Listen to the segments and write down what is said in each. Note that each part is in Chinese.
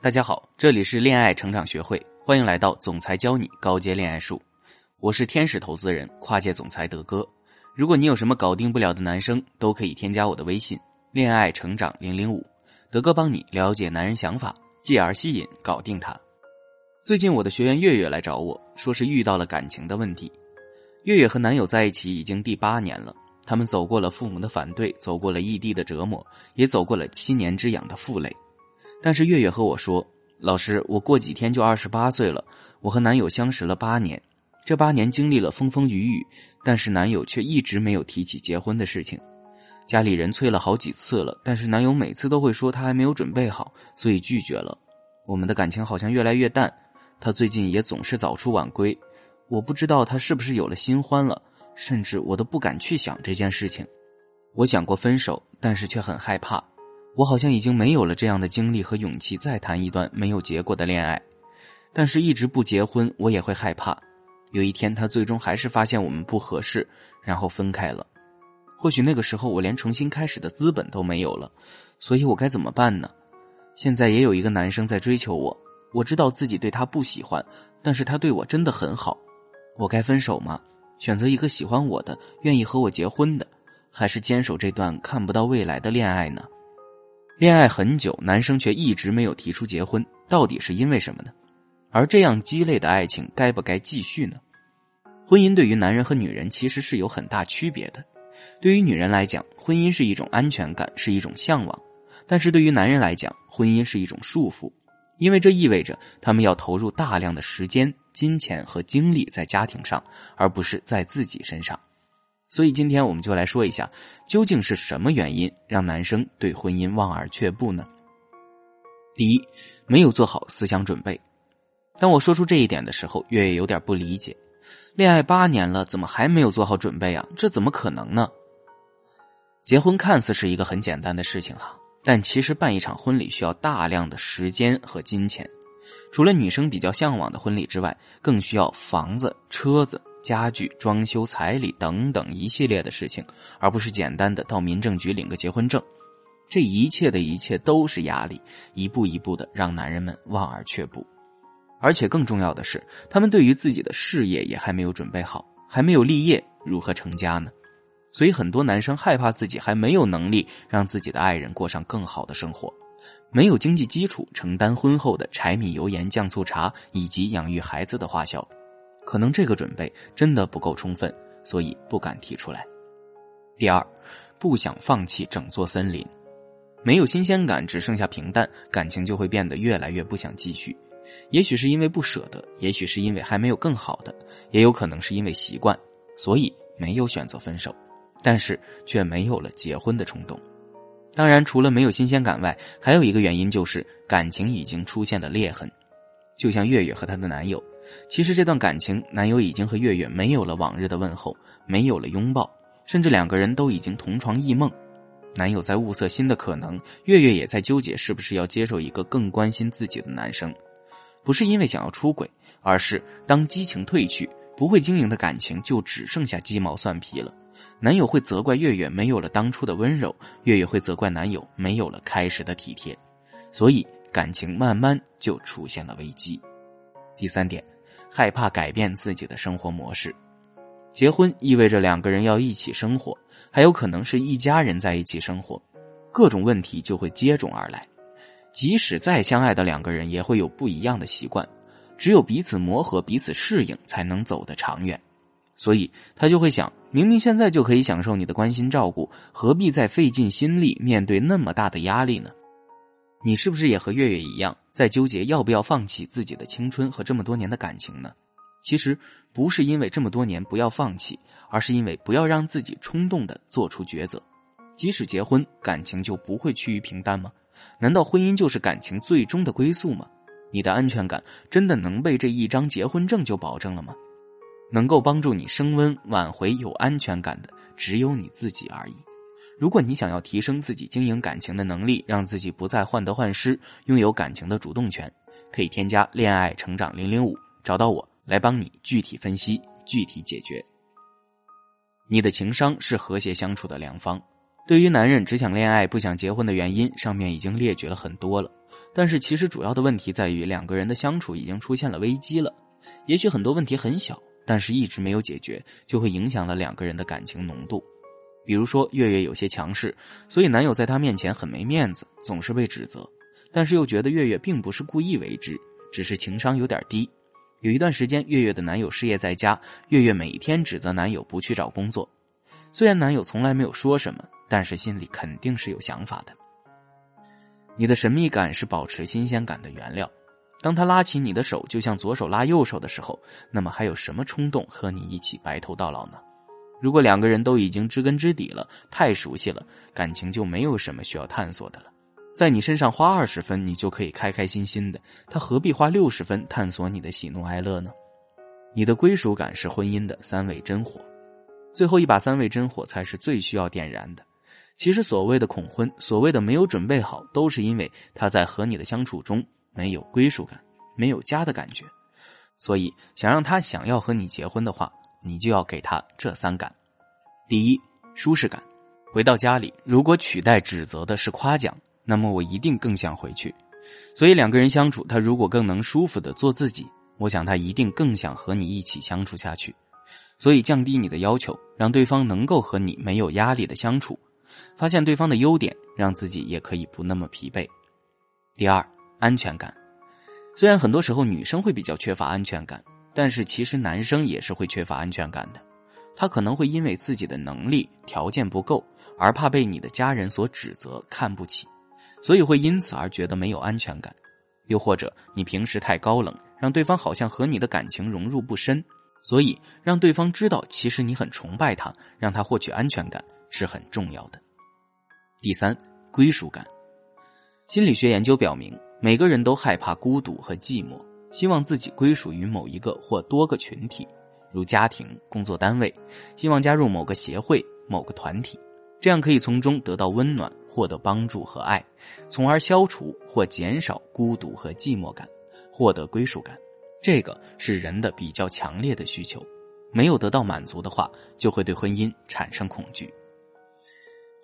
大家好，这里是恋爱成长学会，欢迎来到总裁教你高阶恋爱术。我是天使投资人、跨界总裁德哥。如果你有什么搞定不了的男生，都可以添加我的微信“恋爱成长零零五”，德哥帮你了解男人想法，继而吸引、搞定他。最近我的学员月月来找我说是遇到了感情的问题。月月和男友在一起已经第八年了，他们走过了父母的反对，走过了异地的折磨，也走过了七年之痒的负累。但是月月和我说：“老师，我过几天就二十八岁了。我和男友相识了八年，这八年经历了风风雨雨，但是男友却一直没有提起结婚的事情。家里人催了好几次了，但是男友每次都会说他还没有准备好，所以拒绝了。我们的感情好像越来越淡，他最近也总是早出晚归。我不知道他是不是有了新欢了，甚至我都不敢去想这件事情。我想过分手，但是却很害怕。”我好像已经没有了这样的精力和勇气再谈一段没有结果的恋爱，但是一直不结婚，我也会害怕。有一天他最终还是发现我们不合适，然后分开了。或许那个时候我连重新开始的资本都没有了，所以我该怎么办呢？现在也有一个男生在追求我，我知道自己对他不喜欢，但是他对我真的很好。我该分手吗？选择一个喜欢我的、愿意和我结婚的，还是坚守这段看不到未来的恋爱呢？恋爱很久，男生却一直没有提出结婚，到底是因为什么呢？而这样鸡肋的爱情，该不该继续呢？婚姻对于男人和女人其实是有很大区别的。对于女人来讲，婚姻是一种安全感，是一种向往；但是对于男人来讲，婚姻是一种束缚，因为这意味着他们要投入大量的时间、金钱和精力在家庭上，而不是在自己身上。所以今天我们就来说一下，究竟是什么原因让男生对婚姻望而却步呢？第一，没有做好思想准备。当我说出这一点的时候，月月有点不理解：恋爱八年了，怎么还没有做好准备啊？这怎么可能呢？结婚看似是一个很简单的事情哈，但其实办一场婚礼需要大量的时间和金钱。除了女生比较向往的婚礼之外，更需要房子、车子。家具、装修、彩礼等等一系列的事情，而不是简单的到民政局领个结婚证。这一切的一切都是压力，一步一步的让男人们望而却步。而且更重要的是，他们对于自己的事业也还没有准备好，还没有立业，如何成家呢？所以很多男生害怕自己还没有能力让自己的爱人过上更好的生活，没有经济基础承担婚后的柴米油盐酱醋茶以及养育孩子的花销。可能这个准备真的不够充分，所以不敢提出来。第二，不想放弃整座森林，没有新鲜感，只剩下平淡，感情就会变得越来越不想继续。也许是因为不舍得，也许是因为还没有更好的，也有可能是因为习惯，所以没有选择分手，但是却没有了结婚的冲动。当然，除了没有新鲜感外，还有一个原因就是感情已经出现了裂痕，就像月月和她的男友。其实这段感情，男友已经和月月没有了往日的问候，没有了拥抱，甚至两个人都已经同床异梦。男友在物色新的可能，月月也在纠结是不是要接受一个更关心自己的男生。不是因为想要出轨，而是当激情褪去，不会经营的感情就只剩下鸡毛蒜皮了。男友会责怪月月没有了当初的温柔，月月会责怪男友没有了开始的体贴，所以感情慢慢就出现了危机。第三点。害怕改变自己的生活模式，结婚意味着两个人要一起生活，还有可能是一家人在一起生活，各种问题就会接踵而来。即使再相爱的两个人，也会有不一样的习惯，只有彼此磨合、彼此适应，才能走得长远。所以他就会想：明明现在就可以享受你的关心照顾，何必再费尽心力面对那么大的压力呢？你是不是也和月月一样？在纠结要不要放弃自己的青春和这么多年的感情呢？其实不是因为这么多年不要放弃，而是因为不要让自己冲动的做出抉择。即使结婚，感情就不会趋于平淡吗？难道婚姻就是感情最终的归宿吗？你的安全感真的能被这一张结婚证就保证了吗？能够帮助你升温、挽回有安全感的，只有你自己而已。如果你想要提升自己经营感情的能力，让自己不再患得患失，拥有感情的主动权，可以添加“恋爱成长零零五”，找到我来帮你具体分析、具体解决。你的情商是和谐相处的良方。对于男人只想恋爱不想结婚的原因，上面已经列举了很多了。但是其实主要的问题在于两个人的相处已经出现了危机了。也许很多问题很小，但是一直没有解决，就会影响了两个人的感情浓度。比如说月月有些强势，所以男友在她面前很没面子，总是被指责。但是又觉得月月并不是故意为之，只是情商有点低。有一段时间，月月的男友失业在家，月月每天指责男友不去找工作。虽然男友从来没有说什么，但是心里肯定是有想法的。你的神秘感是保持新鲜感的原料。当他拉起你的手，就像左手拉右手的时候，那么还有什么冲动和你一起白头到老呢？如果两个人都已经知根知底了，太熟悉了，感情就没有什么需要探索的了。在你身上花二十分，你就可以开开心心的，他何必花六十分探索你的喜怒哀乐呢？你的归属感是婚姻的三味真火，最后一把三味真火才是最需要点燃的。其实所谓的恐婚，所谓的没有准备好，都是因为他在和你的相处中没有归属感，没有家的感觉。所以想让他想要和你结婚的话，你就要给他这三感：第一，舒适感。回到家里，如果取代指责的是夸奖。那么我一定更想回去，所以两个人相处，他如果更能舒服的做自己，我想他一定更想和你一起相处下去。所以降低你的要求，让对方能够和你没有压力的相处，发现对方的优点，让自己也可以不那么疲惫。第二，安全感。虽然很多时候女生会比较缺乏安全感，但是其实男生也是会缺乏安全感的。他可能会因为自己的能力条件不够，而怕被你的家人所指责看不起。所以会因此而觉得没有安全感，又或者你平时太高冷，让对方好像和你的感情融入不深，所以让对方知道其实你很崇拜他，让他获取安全感是很重要的。第三，归属感。心理学研究表明，每个人都害怕孤独和寂寞，希望自己归属于某一个或多个群体，如家庭、工作单位，希望加入某个协会、某个团体，这样可以从中得到温暖。获得帮助和爱，从而消除或减少孤独和寂寞感，获得归属感。这个是人的比较强烈的需求。没有得到满足的话，就会对婚姻产生恐惧。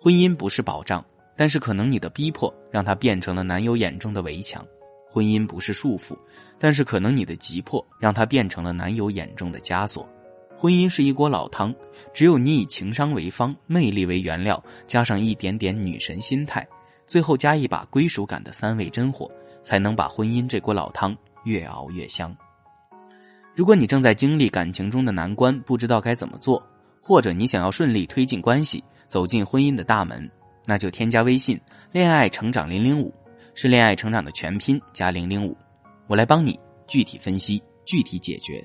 婚姻不是保障，但是可能你的逼迫让它变成了男友眼中的围墙。婚姻不是束缚，但是可能你的急迫让它变成了男友眼中的枷锁。婚姻是一锅老汤，只有你以情商为方，魅力为原料，加上一点点女神心态，最后加一把归属感的三味真火，才能把婚姻这锅老汤越熬越香。如果你正在经历感情中的难关，不知道该怎么做，或者你想要顺利推进关系，走进婚姻的大门，那就添加微信“恋爱成长零零五”，是恋爱成长的全拼加零零五，我来帮你具体分析，具体解决。